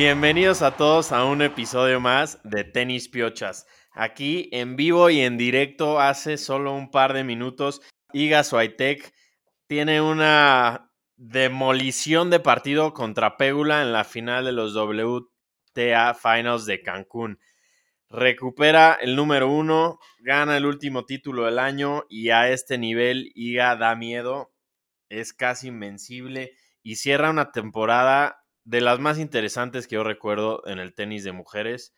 Bienvenidos a todos a un episodio más de Tenis Piochas. Aquí en vivo y en directo hace solo un par de minutos, Iga Swiatek tiene una demolición de partido contra Pégula en la final de los WTA Finals de Cancún. Recupera el número uno, gana el último título del año y a este nivel Iga da miedo, es casi invencible y cierra una temporada de las más interesantes que yo recuerdo en el tenis de mujeres.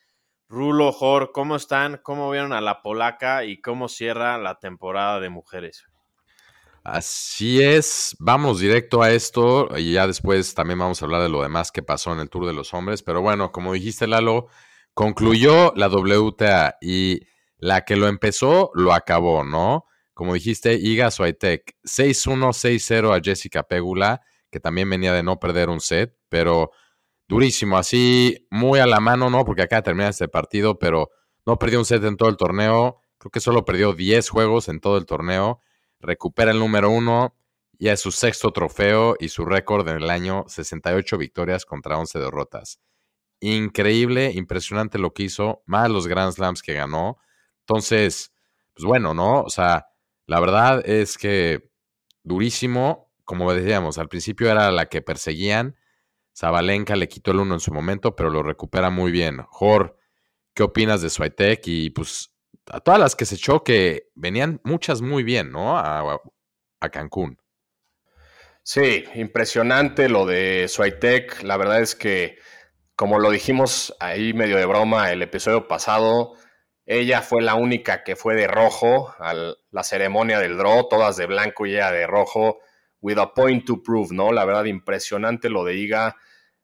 Rulo, Jor, ¿cómo están? ¿Cómo vieron a la polaca y cómo cierra la temporada de mujeres? Así es, vamos directo a esto y ya después también vamos a hablar de lo demás que pasó en el Tour de los Hombres, pero bueno, como dijiste Lalo, concluyó la WTA y la que lo empezó lo acabó, ¿no? Como dijiste, Iga Swiatek 6-1, 6-0 a Jessica Pegula, que también venía de no perder un set pero durísimo, así muy a la mano, ¿no? Porque acá de terminar este partido, pero no perdió un set en todo el torneo, creo que solo perdió 10 juegos en todo el torneo, recupera el número uno, y es su sexto trofeo y su récord en el año, 68 victorias contra 11 derrotas. Increíble, impresionante lo que hizo, más los Grand Slams que ganó. Entonces, pues bueno, ¿no? O sea, la verdad es que durísimo, como decíamos, al principio era la que perseguían, Zabalenka le quitó el uno en su momento, pero lo recupera muy bien. Jor, ¿qué opinas de Swiatek? Y pues a todas las que se echó, que venían muchas muy bien, ¿no? A, Cancún. Sí, impresionante lo de Swiatek. La verdad es que, como lo dijimos ahí medio de broma el episodio pasado, ella fue la única que fue de rojo a la ceremonia del draw, todas de blanco y ella de rojo, with a point to prove, ¿no? La verdad, impresionante lo de Iga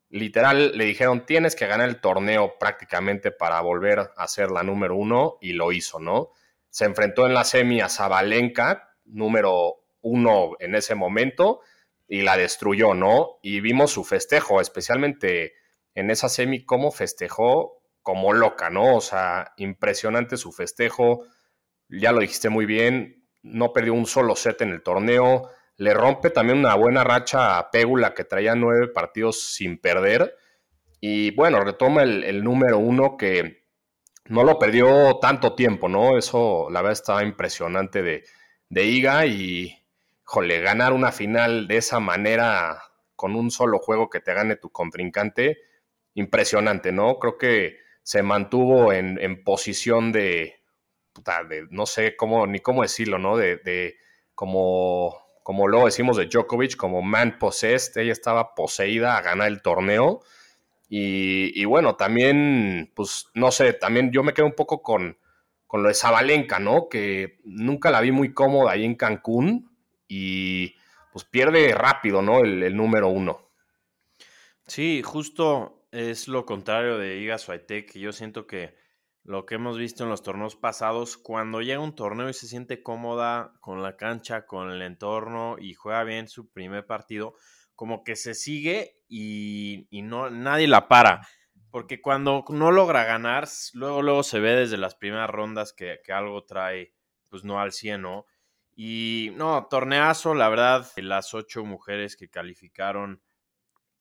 literal le dijeron tienes que ganar el torneo prácticamente para volver a ser la número uno y lo hizo, ¿no? Se enfrentó en la semi a Zabalenka, número uno en ese momento, y la destruyó, ¿no? Y vimos su festejo, especialmente en esa semi, cómo festejó como loca, ¿no? O sea, impresionante su festejo, ya lo dijiste muy bien, no perdió un solo set en el torneo, le rompe también una buena racha a Pégula que traía nueve partidos sin perder. Y bueno, retoma el, número uno que no lo perdió tanto tiempo, ¿no? Eso la verdad estaba impresionante de, de Iga y, jole, ganar una final de esa manera con un solo juego que te gane tu contrincante, impresionante, ¿no? Creo que se mantuvo en, posición de, de, no sé cómo, ni cómo decirlo, ¿no? De, de como como lo decimos de Djokovic, como man possessed, ella estaba poseída a ganar el torneo. Y, bueno, también, pues no sé, también yo me quedo un poco con, con lo de Zabalenka, ¿no? Que nunca la vi muy cómoda ahí en Cancún y pues pierde rápido, ¿no? El, el número uno. Sí, justo es lo contrario de Iga Swiatek. Yo siento que lo que hemos visto en los torneos pasados, cuando llega un torneo y se siente cómoda con la cancha, con el entorno y juega bien su primer partido, como que se sigue y, no, nadie la para. Porque cuando no logra ganar, luego, luego se ve desde las primeras rondas que, algo trae, pues no al 100, ¿no? Y no, torneazo, la verdad, las ocho mujeres que calificaron,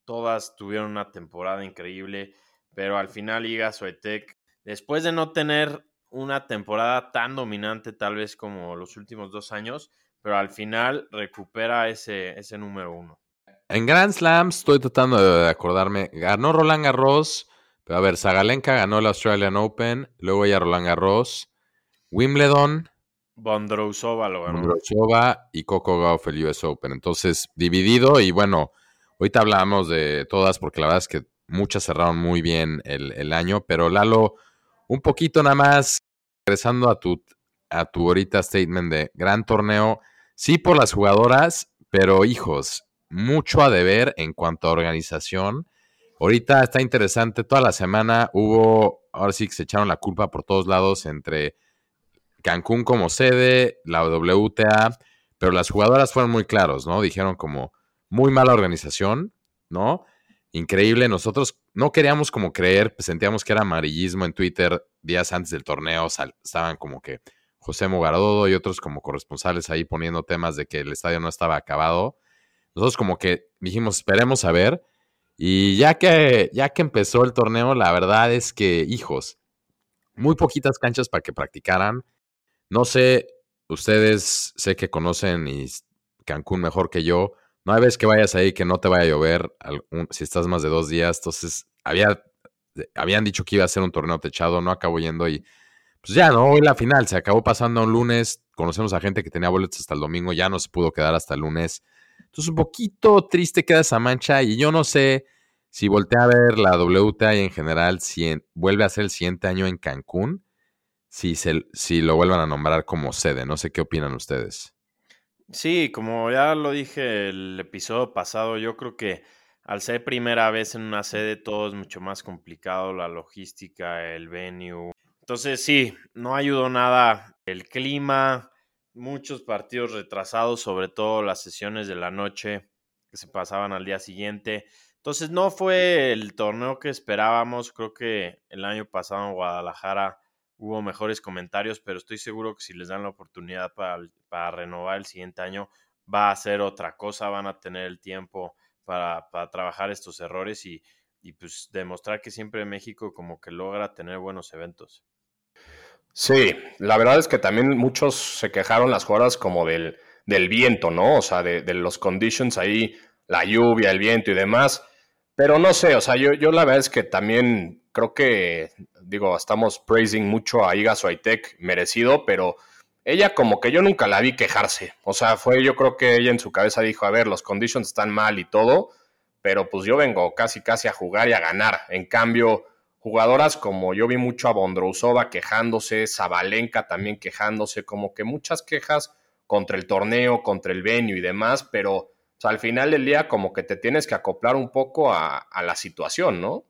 todas tuvieron una temporada increíble, pero al final Liga Suetec después de no tener una temporada tan dominante tal vez como los últimos dos años, pero al final recupera ese, ese número uno. En Grand Slam estoy tratando de acordarme, ganó Roland Garros, pero a ver, Zagalenka ganó el Australian Open, luego ella Roland Garros, Wimbledon, Bondrousova lo ganó. Bondrousova y Coco Gauff el US Open. Entonces, dividido y bueno, ahorita hablamos de todas porque la verdad es que muchas cerraron muy bien el, el año, pero Lalo, un poquito nada más, regresando a tu, a tu ahorita statement de gran torneo, sí por las jugadoras, pero hijos, mucho a deber en cuanto a organización. Ahorita está interesante, toda la semana hubo, ahora sí que se echaron la culpa por todos lados entre Cancún como sede, la WTA, pero las jugadoras fueron muy claros, ¿no? Dijeron como muy mala organización, ¿no? Increíble. Nosotros no queríamos como creer, pues, sentíamos que era amarillismo en Twitter días antes del torneo. estaban como que José Mogaradodo y otros como corresponsales ahí poniendo temas de que el estadio no estaba acabado. nosotros como que dijimos, esperemos a ver. Y ya que, ya que empezó el torneo, la verdad es que, hijos, muy poquitas canchas para que practicaran. No sé, ustedes sé que conocen Cancún mejor que yo. No hay vez que vayas ahí que no te vaya a llover si estás más de dos días. Entonces, había, habían dicho que iba a ser un torneo techado, no acabó yendo y pues ya, ¿no? Hoy la final se acabó pasando un lunes. Conocemos a gente que tenía boletos hasta el domingo, ya no se pudo quedar hasta el lunes. Entonces, un poquito triste queda esa mancha y yo no sé si voltea a ver la WTA y en general, si vuelve a ser el siguiente año en Cancún, si, se, si lo vuelvan a nombrar como sede. No sé qué opinan ustedes. Sí, como ya lo dije el episodio pasado, yo creo que al ser primera vez en una sede todo es mucho más complicado, la logística, el venue. Entonces sí, no ayudó nada el clima, muchos partidos retrasados, sobre todo las sesiones de la noche que se pasaban al día siguiente. Entonces no fue el torneo que esperábamos, creo que el año pasado en Guadalajara hubo mejores comentarios, pero estoy seguro que si les dan la oportunidad para, renovar el siguiente año, va a ser otra cosa, van a tener el tiempo para, trabajar estos errores y, pues demostrar que siempre México como que logra tener buenos eventos. Sí, la verdad es que también muchos se quejaron las jugadas como del, del viento, ¿no? O sea, de, de, los conditions ahí, la lluvia, el viento y demás. Pero no sé, o sea, yo, yo la verdad es que también creo que, digo, estamos praising mucho a Iga Swiatek, merecido, pero ella como que yo nunca la vi quejarse. O sea, fue, yo creo que ella en su cabeza dijo, a ver, los conditions están mal y todo, pero pues yo vengo casi casi a jugar y a ganar. En cambio, jugadoras como yo vi mucho a Bondrousova quejándose, Zabalenka también quejándose, como que muchas quejas contra el torneo, contra el venue y demás, pero al final del día como que te tienes que acoplar un poco a, la situación, ¿no?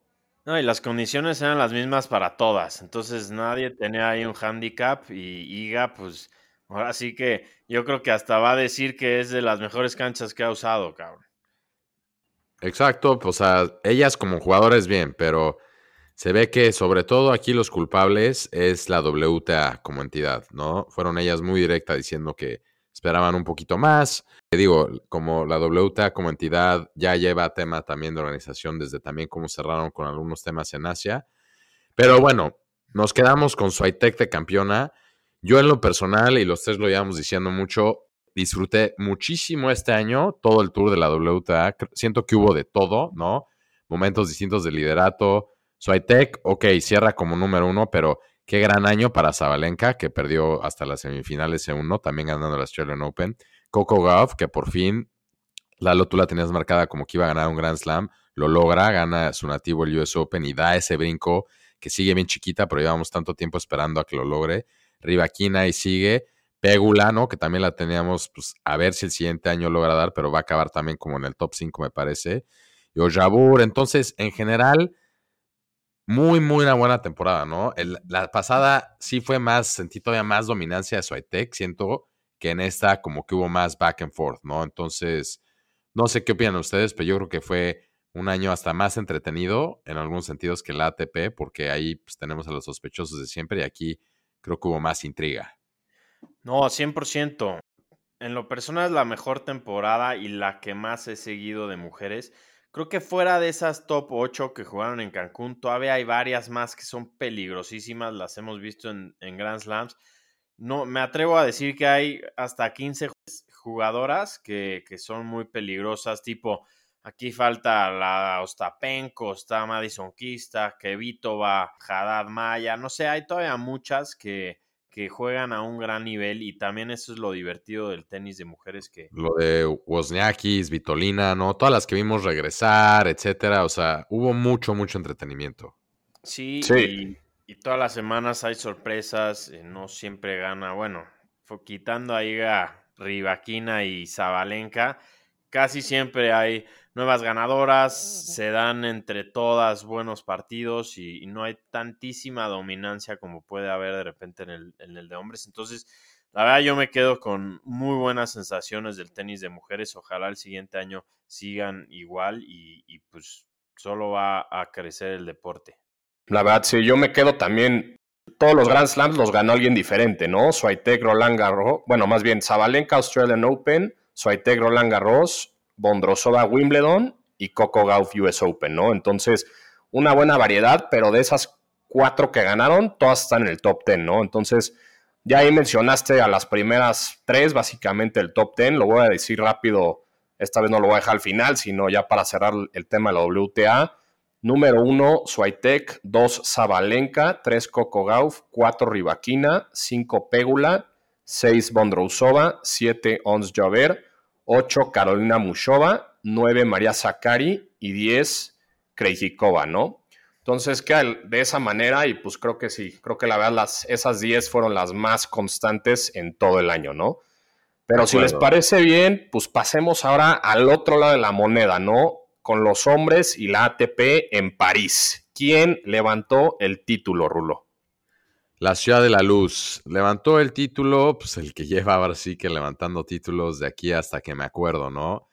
No, y las condiciones eran las mismas para todas. Entonces nadie tenía ahí un handicap y Iga, pues ahora sí que yo creo que hasta va a decir que es de las mejores canchas que ha usado, cabrón. Exacto, pues, sea, ellas como jugadoras bien, pero se ve que sobre todo aquí los culpables es la WTA como entidad, ¿no? Fueron ellas muy directas diciendo que esperaban un poquito más. Digo, como la WTA como entidad ya lleva tema también de organización desde también cómo cerraron con algunos temas en Asia. Pero bueno, nos quedamos con su de campeona. Yo en lo personal, y los tres lo llevamos diciendo mucho, disfruté muchísimo este año todo el tour de la WTA. Siento que hubo de todo, ¿no? Momentos distintos de liderato. Swiatek, ok, cierra como número uno, pero Qué gran año para Zabalenka, que perdió hasta las semifinales en uno, también ganando la Australian Open. Coco Gauff, que por fin, Lalo, tú la tenías marcada como que iba a ganar un Grand Slam, lo logra, gana su nativo el US Open y da ese brinco que sigue bien chiquita, pero llevamos tanto tiempo esperando a que lo logre. Rivaquina y sigue. Pegula, ¿no? Que también la teníamos, pues, a ver si el siguiente año logra dar, pero va a acabar también como en el top 5, me parece. Y Ojabur, entonces, en general, muy, muy una buena temporada, ¿no? la pasada sí fue más, sentí todavía más dominancia de Swiatek, siento que en esta como que hubo más back and forth, ¿no? Entonces, no sé qué opinan ustedes, pero yo creo que fue un año hasta más entretenido en algunos sentidos que la ATP, porque ahí pues, tenemos a los sospechosos de siempre y aquí creo que hubo más intriga. No, 100%. En lo personal es la mejor temporada y la que más he seguido de mujeres. Creo que fuera de esas top 8 que jugaron en Cancún, todavía hay varias más que son peligrosísimas, las hemos visto en, Grand Slams. No, me atrevo a decir que hay hasta 15 jugadoras que, son muy peligrosas, tipo, aquí falta la Ostapenko, está Madison Kista, Kevitova, Haddad Maya, no sé, hay todavía muchas que, que juegan a un gran nivel y también eso es lo divertido del tenis de mujeres que... Lo de Wozniakis, Vitolina, ¿no? Todas las que vimos regresar, etcétera, o sea, hubo mucho, mucho entretenimiento. Sí, sí. Y, todas las semanas hay sorpresas, eh, no siempre gana, bueno, fue quitando ahí a Rivaquina y Zabalenka, casi siempre hay nuevas ganadoras, se dan entre todas buenos partidos y, no hay tantísima dominancia como puede haber de repente en el, en el, de hombres. Entonces, la verdad yo me quedo con muy buenas sensaciones del tenis de mujeres. Ojalá el siguiente año sigan igual y, y pues solo va a crecer el deporte. La verdad, sí, yo me quedo también todos los Grand Slams los ganó alguien diferente, ¿no? Swiatek, Roland Garros, bueno, más bien Zabalenka Australian Open, Swiatek, Roland Garros, Bondrosova Wimbledon y Coco Gauff US Open, ¿no? Entonces, una buena variedad, pero de esas cuatro que ganaron, todas están en el top ten, ¿no? Entonces, ya ahí mencionaste a las primeras tres, básicamente el top ten, lo voy a decir rápido, esta vez no lo voy a dejar al final, sino ya para cerrar el tema de la WTA. Número 1, Swiatek, 2, Zabalenka, 3, Coco Gauff, 4, Rivaquina, 5, Pégula, 6, Bondrousova, 7, Ons Javer, 8 Carolina Mushova, 9 María Zakari y 10 Krejcikova, ¿no? Entonces queda de esa manera y pues creo que sí, creo que la verdad las, esas 10 fueron las más constantes en todo el año, ¿no? Pero si les parece bien, pues pasemos ahora al otro lado de la moneda, ¿no? Con los hombres y la ATP en París. ¿Quién levantó el título, Rulo? La Ciudad de la Luz. Levantó el título, pues el que lleva ahora sí que levantando títulos de aquí hasta que me acuerdo, ¿no?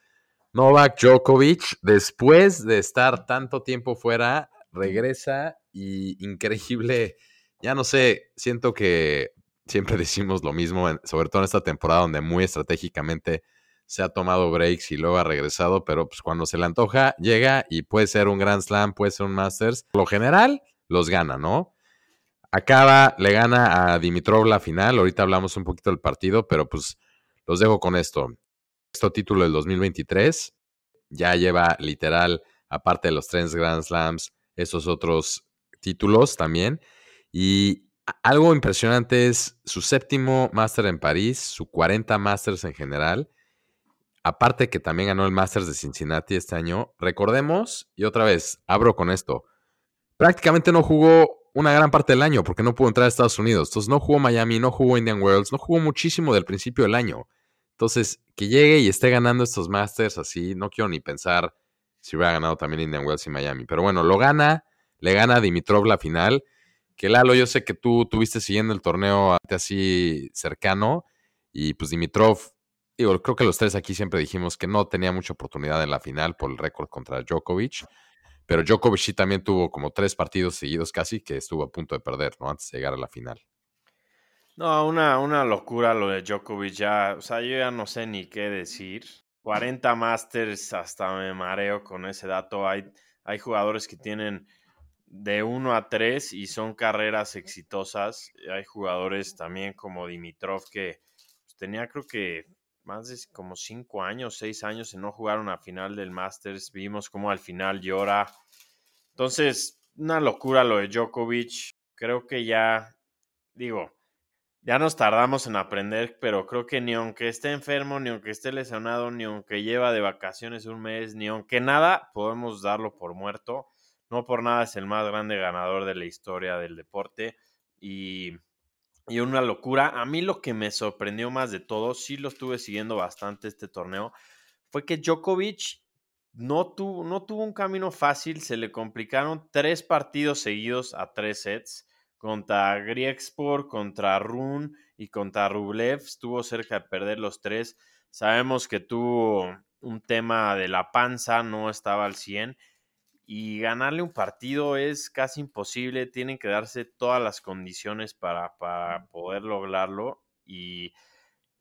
Novak Djokovic, después de estar tanto tiempo fuera, regresa y increíble, ya no sé, siento que siempre decimos lo mismo, sobre todo en esta temporada donde muy estratégicamente se ha tomado breaks y luego ha regresado, pero pues cuando se le antoja, llega y puede ser un Grand Slam, puede ser un Masters. Por lo general, los gana, ¿no? Acaba, le gana a Dimitrov la final, ahorita hablamos un poquito del partido, pero pues los dejo con esto. Este título del 2023 ya lleva literal, aparte de los tres Grand Slams, esos otros títulos también. Y algo impresionante es su séptimo máster en París, su 40 Masters en general. Aparte que también ganó el Masters de Cincinnati este año. Recordemos, y otra vez, abro con esto. Prácticamente no jugó una gran parte del año porque no pudo entrar a Estados Unidos. Entonces no jugó Miami, no jugó Indian Worlds, no jugó muchísimo del principio del año. Entonces, que llegue y esté ganando estos Masters así, no quiero ni pensar si hubiera ganado también Indian Wells y Miami. Pero bueno, lo gana, le gana Dimitrov la final. Que Lalo, yo sé que tú tuviste siguiendo el torneo así cercano. Y pues Dimitrov, digo, creo que los tres aquí siempre dijimos que no tenía mucha oportunidad en la final por el récord contra Djokovic. Pero Djokovic sí también tuvo como tres partidos seguidos casi que estuvo a punto de perder, ¿no? Antes de llegar a la final. No, una, una locura lo de Djokovic ya. O sea, yo ya no sé ni qué decir. 40 Masters, hasta me mareo con ese dato. Hay, hay jugadores que tienen de 1 a 3 y son carreras exitosas. Hay jugadores también como Dimitrov que pues, tenía creo que más de como 5 años, 6 años en no jugar una final del Masters. Vimos como al final llora. Entonces, una locura lo de Djokovic. Creo que ya, digo, ya nos tardamos en aprender, pero creo que ni aunque esté enfermo, ni aunque esté lesionado, ni aunque lleva de vacaciones un mes, ni aunque nada, podemos darlo por muerto. No por nada es el más grande ganador de la historia del deporte y, y una locura. A mí lo que me sorprendió más de todo, sí lo estuve siguiendo bastante este torneo, fue que Djokovic no tuvo, no tuvo un camino fácil, se le complicaron tres partidos seguidos a tres sets contra Griegsport, contra Run y contra Rublev. Estuvo cerca de perder los tres. Sabemos que tuvo un tema de la panza, no estaba al 100. Y ganarle un partido es casi imposible. Tienen que darse todas las condiciones para, para poder lograrlo. Y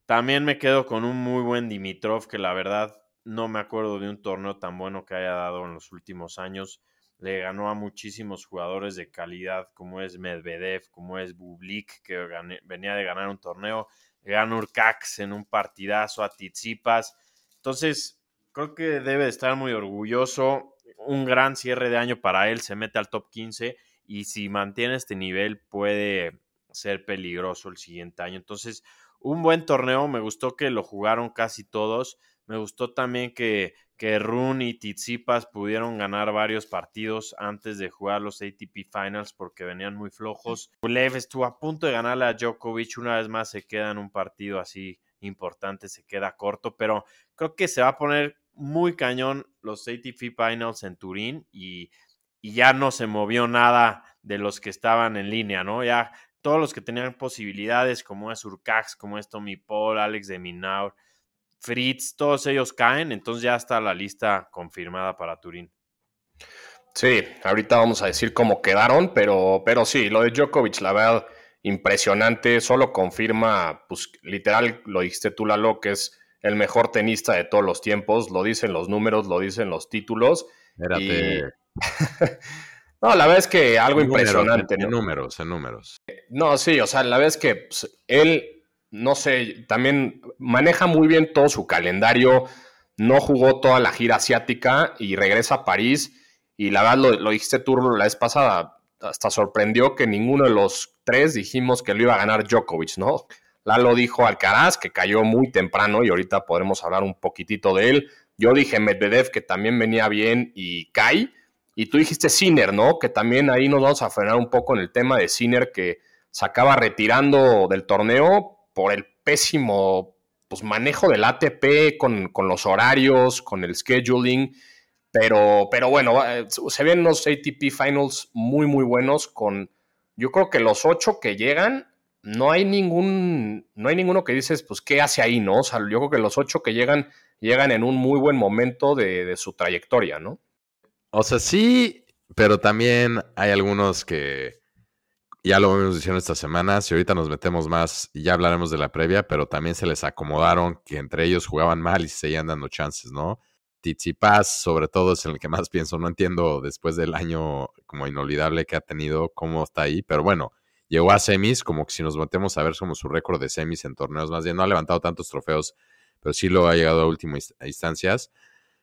también me quedo con un muy buen Dimitrov, que la verdad no me acuerdo de un torneo tan bueno que haya dado en los últimos años le ganó a muchísimos jugadores de calidad, como es Medvedev, como es Bublik, que venía de ganar un torneo, ganó Urcax en un partidazo a Tizipas. Entonces, creo que debe de estar muy orgulloso. Un gran cierre de año para él, se mete al top 15 y si mantiene este nivel puede ser peligroso el siguiente año. Entonces, un buen torneo, me gustó que lo jugaron casi todos. Me gustó también que, que Run y Tizipas pudieron ganar varios partidos antes de jugar los ATP Finals porque venían muy flojos. Lev estuvo a punto de ganarle a Djokovic, una vez más se queda en un partido así importante, se queda corto, pero creo que se va a poner muy cañón los ATP Finals en Turín y, y ya no se movió nada de los que estaban en línea, ¿no? Ya todos los que tenían posibilidades, como es Urcax, como es Tommy Paul, Alex de Minaur, Fritz, todos ellos caen, entonces ya está la lista confirmada para Turín. Sí, ahorita vamos a decir cómo quedaron, pero, pero sí, lo de Djokovic, la verdad, impresionante, solo confirma, pues literal, lo dijiste tú, Lalo, que es el mejor tenista de todos los tiempos, lo dicen los números, lo dicen los títulos. Espérate. no, la verdad es que algo impresionante. en, números, en números. No, sí, o sea, la verdad es que pues, él, no sé, también maneja muy bien todo su calendario, no jugó toda la gira asiática y regresa a París. Y la verdad, lo, lo dijiste tú la vez pasada, hasta sorprendió que ninguno de los tres dijimos que lo iba a ganar Djokovic, ¿no? Lalo dijo Alcaraz, que cayó muy temprano y ahorita podremos hablar un poquitito de él. Yo dije Medvedev, que también venía bien y Kai. Y tú dijiste Sinner, ¿no? Que también ahí nos vamos a frenar un poco en el tema de Sinner, que se acaba retirando del torneo por el pésimo pues, manejo del ATP con, con los horarios, con el scheduling. Pero, pero bueno, eh, se ven unos ATP Finals muy, muy buenos con, yo creo que los ocho que llegan, no hay ningún, no hay ninguno que dices, pues, ¿qué hace ahí, no? O sea, yo creo que los ocho que llegan, llegan en un muy buen momento de, su trayectoria, ¿no? O sea, sí, pero también hay algunos que ya lo hemos diciendo estas semanas y ahorita nos metemos más y ya hablaremos de la previa, pero también se les acomodaron que entre ellos jugaban mal y se seguían dando chances, ¿no? Paz, sobre todo, es el que más pienso. No entiendo después del año como inolvidable que ha tenido, cómo está ahí. Pero bueno, llegó a semis, como que si nos metemos a ver como su récord de semis en torneos, más bien no ha levantado tantos trofeos, pero sí lo ha llegado a últimas instancias.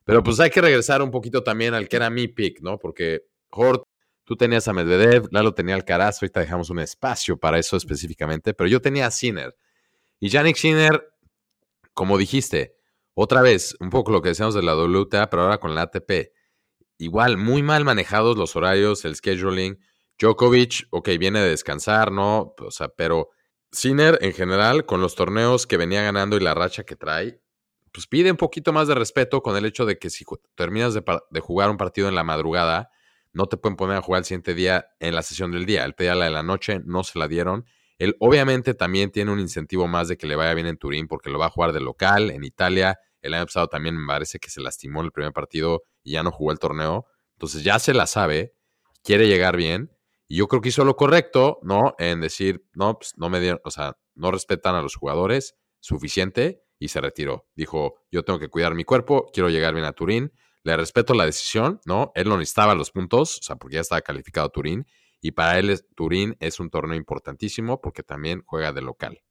Pero pues hay que regresar un poquito también al que era mi pick, ¿no? Porque Hort, tú tenías a Medvedev, Lalo tenía al Caraz, ahorita dejamos un espacio para eso específicamente, pero yo tenía a Sinner. Y Yannick Sinner, como dijiste, otra vez, un poco lo que decíamos de la WTA, pero ahora con la ATP. Igual, muy mal manejados los horarios, el scheduling. Djokovic, ok, viene de descansar, ¿no? O sea, pero Sinner en general, con los torneos que venía ganando y la racha que trae, pues pide un poquito más de respeto con el hecho de que si terminas de, de jugar un partido en la madrugada, no te pueden poner a jugar el siguiente día en la sesión del día. El pedía la de la noche, no se la dieron. Él obviamente también tiene un incentivo más de que le vaya bien en Turín porque lo va a jugar de local, en Italia, el año pasado también me parece que se lastimó en el primer partido y ya no jugó el torneo. Entonces ya se la sabe, quiere llegar bien. Y yo creo que hizo lo correcto, ¿no? En decir, no, pues no me dieron, o sea, no respetan a los jugadores suficiente y se retiró. Dijo, yo tengo que cuidar mi cuerpo, quiero llegar bien a Turín. Le respeto la decisión, ¿no? Él no necesitaba los puntos, o sea, porque ya estaba calificado Turín. Y para él Turín es un torneo importantísimo porque también juega de local.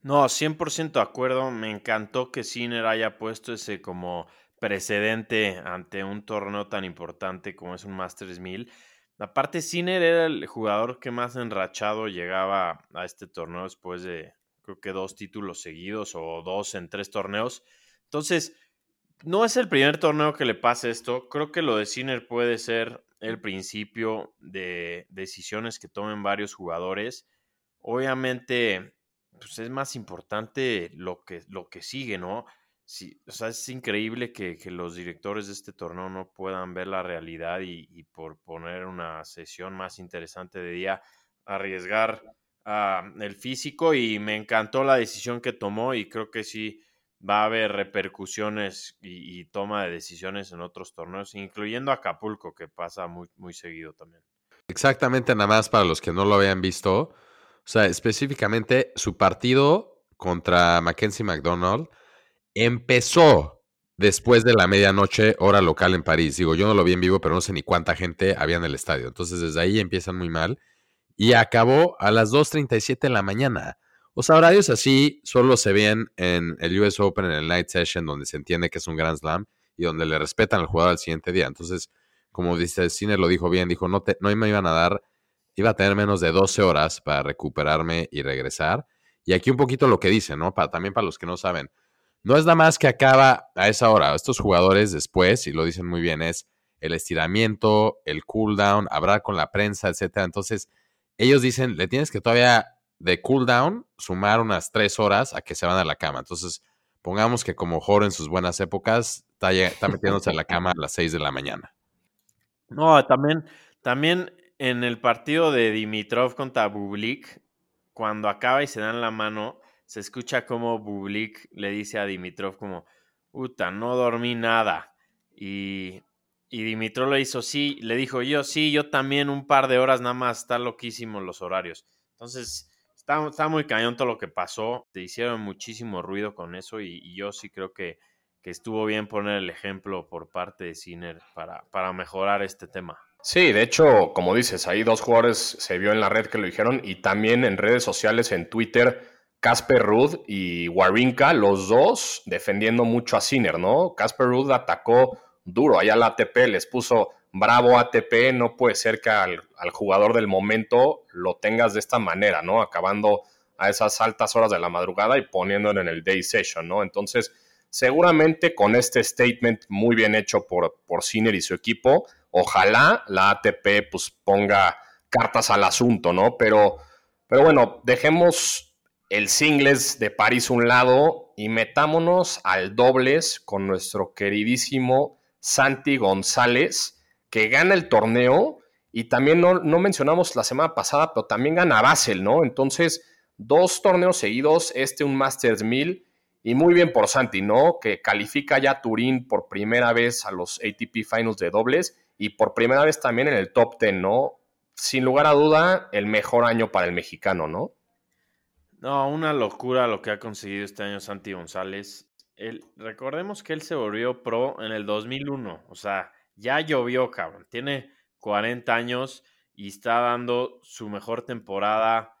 No, 100% de acuerdo. Me encantó que Sinner haya puesto ese como precedente ante un torneo tan importante como es un Masters 1000. Aparte, Sinner era el jugador que más enrachado llegaba a este torneo después de, creo que dos títulos seguidos o dos en tres torneos. Entonces, no es el primer torneo que le pasa esto. Creo que lo de Sinner puede ser el principio de decisiones que tomen varios jugadores. Obviamente, pues es más importante lo que, lo que sigue, ¿no? Sí, o sea, es increíble que, los directores de este torneo no puedan ver la realidad y, por poner una sesión más interesante de día, arriesgar ah, el físico y me encantó la decisión que tomó y creo que sí va a haber repercusiones y, toma de decisiones en otros torneos, incluyendo Acapulco, que pasa muy, muy seguido también. Exactamente, nada más para los que no lo habían visto. O sea, específicamente su partido contra Mackenzie McDonald empezó después de la medianoche, hora local en París. Digo, yo no lo vi en vivo, pero no sé ni cuánta gente había en el estadio. Entonces, desde ahí empiezan muy mal. Y acabó a las 2.37 de la mañana. O sea, horarios así solo se ven en el US Open, en el Night Session, donde se entiende que es un Grand Slam y donde le respetan al jugador al siguiente día. Entonces, como dice Cine lo dijo bien, dijo, no, te, no me iban a dar iba a tener menos de 12 horas para recuperarme y regresar. Y aquí un poquito lo que dice, ¿no? Para, también para los que no saben. No es nada más que acaba a esa hora. Estos jugadores después, y lo dicen muy bien, es el estiramiento, el cooldown, hablar con la prensa, etcétera. Entonces, ellos dicen, le tienes que todavía de cooldown sumar unas tres horas a que se van a la cama. Entonces, pongamos que como Joro en sus buenas épocas está, metiéndose a la cama a las 6 de la mañana. No, también, también en el partido de Dimitrov contra Bublik, cuando acaba y se dan la mano, se escucha como Bublik le dice a Dimitrov como, puta, no dormí nada. Y, y Dimitrov le hizo, sí, le dijo yo, sí, yo también un par de horas nada más, está loquísimo los horarios. Entonces, está, muy cañón todo lo que pasó. Te hicieron muchísimo ruido con eso y, yo sí creo que, que, estuvo bien poner el ejemplo por parte de Sinner para, para mejorar este tema. Sí, de hecho, como dices, ahí dos jugadores se vio en la red que lo dijeron y también en redes sociales, en Twitter, Casper Ruud y Warinka, los dos defendiendo mucho a Sinner, ¿no? Casper Ruud atacó duro allá la ATP, les puso bravo ATP, no puede ser que al, jugador del momento lo tengas de esta manera, ¿no? Acabando a esas altas horas de la madrugada y poniéndolo en el day session, ¿no? Entonces, seguramente con este statement muy bien hecho por, por Sinner y su equipo, ojalá la ATP pues ponga cartas al asunto, ¿no? Pero, pero bueno, dejemos el singles de París un lado y metámonos al dobles con nuestro queridísimo Santi González, que gana el torneo y también no, mencionamos la semana pasada, pero también gana Basel, ¿no? Entonces, dos torneos seguidos, este un Masters 1000 y muy bien por Santi, ¿no? Que califica ya Turín por primera vez a los ATP Finals de dobles y por primera vez también en el top 10, ¿no? Sin lugar a duda, el mejor año para el mexicano, ¿no? No, una locura lo que ha conseguido este año Santi González. recordemos que él se volvió pro en el 2001, o sea, ya llovió, cabrón. Tiene 40 años y está dando su mejor temporada.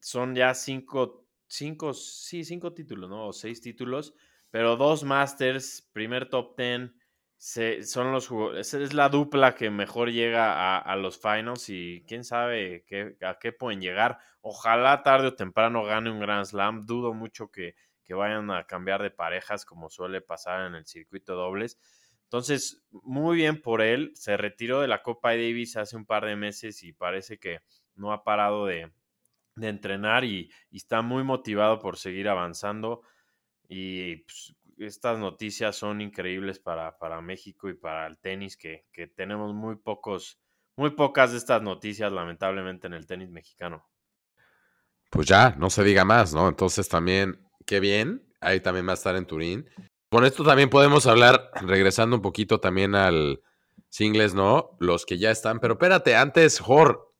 Son ya cinco, cinco, sí, cinco títulos, ¿no? O seis títulos, pero dos Masters, primer top 10 son los esa es la dupla que mejor llega a, los finals y quién sabe qué, a qué pueden llegar. Ojalá tarde o temprano gane un Grand Slam. Dudo mucho que, que vayan a cambiar de parejas como suele pasar en el circuito dobles. Entonces, muy bien por él. Se retiró de la Copa Davis hace un par de meses y parece que no ha parado de, entrenar y, y, está muy motivado por seguir avanzando. Y pues, estas noticias son increíbles para, para México y para el tenis, que, que, tenemos muy pocos, muy pocas de estas noticias, lamentablemente, en el tenis mexicano. Pues ya, no se diga más, ¿no? Entonces también, qué bien, ahí también va a estar en Turín. Con esto también podemos hablar, regresando un poquito también al singles, ¿no? Los que ya están, pero espérate, antes, Jor,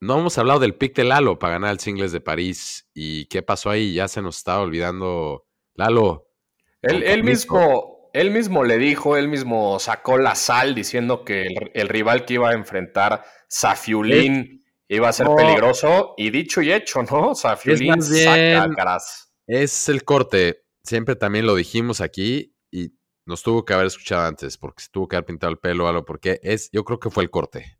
no hemos hablado del pick de Lalo para ganar el singles de París. ¿Y qué pasó ahí? Ya se nos estaba olvidando. Lalo, él, mismo, él mismo le dijo, él mismo sacó la sal diciendo que el, rival que iba a enfrentar, Safiulín, iba a ser peligroso. Y dicho y hecho, ¿no? Safiulín saca caras. Es el corte. Siempre también lo dijimos aquí y nos tuvo que haber escuchado antes porque se tuvo que haber pintado el pelo o algo, porque es, yo creo que fue el corte.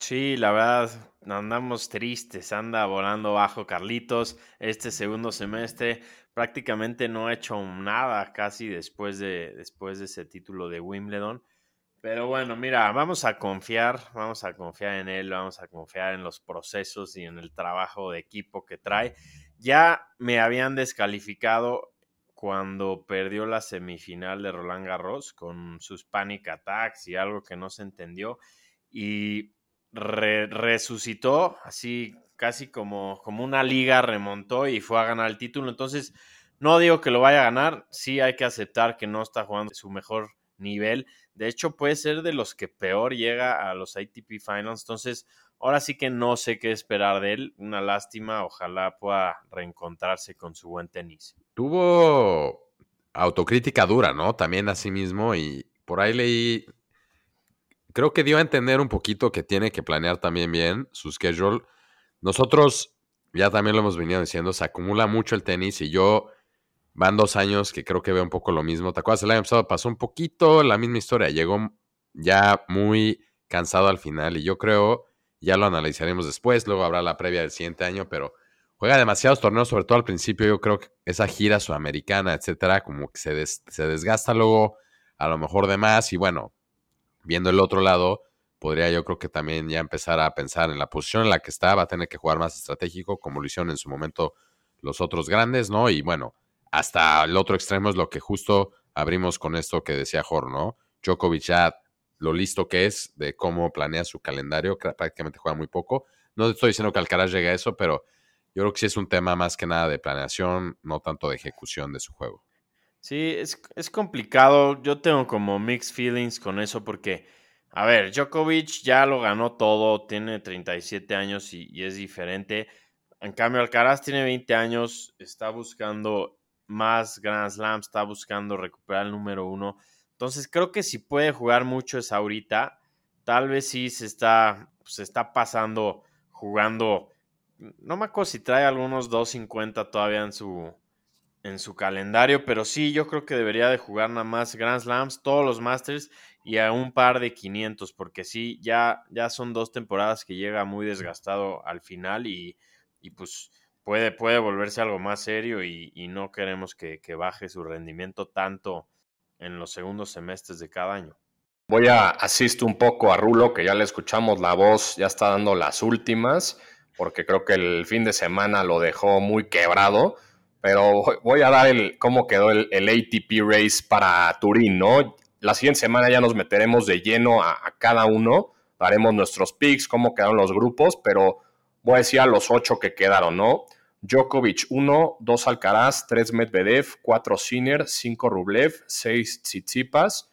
Sí, la verdad, andamos tristes, anda volando bajo Carlitos este segundo semestre prácticamente no ha hecho nada casi después de, después de ese título de Wimbledon. Pero bueno, mira, vamos a confiar, vamos a confiar en él, vamos a confiar en los procesos y en el trabajo de equipo que trae. Ya me habían descalificado cuando perdió la semifinal de Roland Garros con sus panic attacks y algo que no se entendió y resucitó así casi como, como una liga remontó y fue a ganar el título. Entonces, no digo que lo vaya a ganar, sí hay que aceptar que no está jugando su mejor nivel. De hecho, puede ser de los que peor llega a los ATP Finals. Entonces, ahora sí que no sé qué esperar de él. Una lástima, ojalá pueda reencontrarse con su buen tenis. Tuvo autocrítica dura, ¿no? También a sí mismo y por ahí leí, creo que dio a entender un poquito que tiene que planear también bien su schedule nosotros, ya también lo hemos venido diciendo, se acumula mucho el tenis y yo van dos años que creo que veo un poco lo mismo. ¿Te acuerdas? El año pasado pasó un poquito la misma historia. Llegó ya muy cansado al final y yo creo, ya lo analizaremos después, luego habrá la previa del siguiente año, pero juega demasiados torneos, sobre todo al principio. Yo creo que esa gira sudamericana, etcétera, como que se, se desgasta luego a lo mejor de más. Y bueno, viendo el otro lado, podría yo creo que también ya empezar a pensar en la posición en la que está, va a tener que jugar más estratégico, como lo hicieron en su momento los otros grandes, ¿no? Y bueno, hasta el otro extremo es lo que justo abrimos con esto que decía Jor, ¿no? Djokovic ya lo listo que es de cómo planea su calendario, prácticamente juega muy poco. No estoy diciendo que Alcaraz llegue a eso, pero yo creo que sí es un tema más que nada de planeación, no tanto de ejecución de su juego. Sí, es, es complicado. Yo tengo como mixed feelings con eso porque a ver, Djokovic ya lo ganó todo, tiene 37 años y, es diferente. En cambio, Alcaraz tiene 20 años, está buscando más Grand Slam, está buscando recuperar el número uno. Entonces creo que si puede jugar mucho es ahorita. Tal vez sí se está, se está pasando jugando. No me acuerdo si trae algunos 250 todavía en su, en su calendario, pero sí, yo creo que debería de jugar nada más Grand Slams, todos los Masters y a un par de 500, porque sí, ya, ya son dos temporadas que llega muy desgastado al final y, y pues puede, puede volverse algo más serio y, y no queremos que, que, baje su rendimiento tanto en los segundos semestres de cada año. Voy a asistir un poco a Rulo, que ya le escuchamos la voz, ya está dando las últimas, porque creo que el fin de semana lo dejó muy quebrado pero voy a dar el cómo quedó el, ATP Race para Turín, ¿no? La siguiente semana ya nos meteremos de lleno a, cada uno, daremos nuestros picks, cómo quedaron los grupos, pero voy a decir a los ocho que quedaron, ¿no? Djokovic 1, 2 Alcaraz, 3 Medvedev, 4 Sinner, 5 Rublev, 6 Tsitsipas,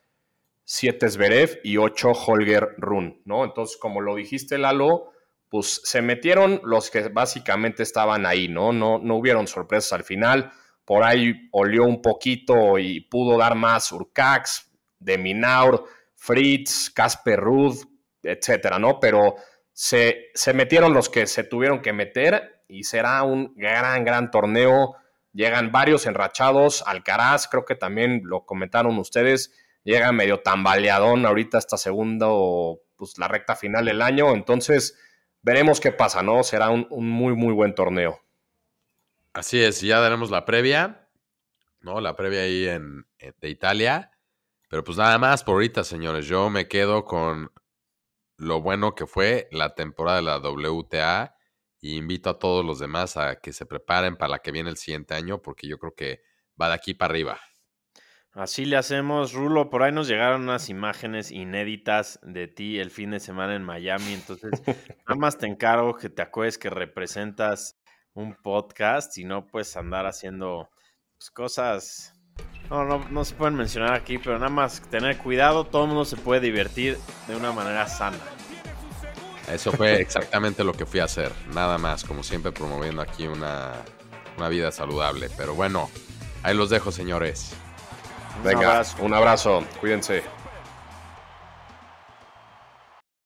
7 Zverev y 8 Holger Run, ¿no? Entonces, como lo dijiste, Lalo, pues se metieron los que básicamente estaban ahí, ¿no? No, no hubieron sorpresas al final. Por ahí olió un poquito y pudo dar más Urcax, Deminaur, Fritz, Casper Ruth, etcétera, ¿no? Pero se, se metieron los que se tuvieron que meter y será un gran, gran torneo. Llegan varios enrachados. Alcaraz, creo que también lo comentaron ustedes, llega medio tambaleadón ahorita esta segunda o pues la recta final del año. Entonces, veremos qué pasa, ¿no? Será un, muy, muy buen torneo. Así es, ya daremos la previa, ¿no? La previa ahí en, de Italia. Pero pues nada más por ahorita, señores. Yo me quedo con lo bueno que fue la temporada de la WTA y invito a todos los demás a que se preparen para la que viene el siguiente año porque yo creo que va de aquí para arriba. Así le hacemos, Rulo. Por ahí nos llegaron unas imágenes inéditas de ti el fin de semana en Miami. Entonces, nada más te encargo que te acuerdes que representas un podcast y no puedes andar haciendo pues, cosas. No, no, no se pueden mencionar aquí, pero nada más tener cuidado. Todo el mundo se puede divertir de una manera sana. Eso fue exactamente lo que fui a hacer. Nada más, como siempre, promoviendo aquí una, una vida saludable. Pero bueno, ahí los dejo, señores. Venga, un abrazo. Cuídense.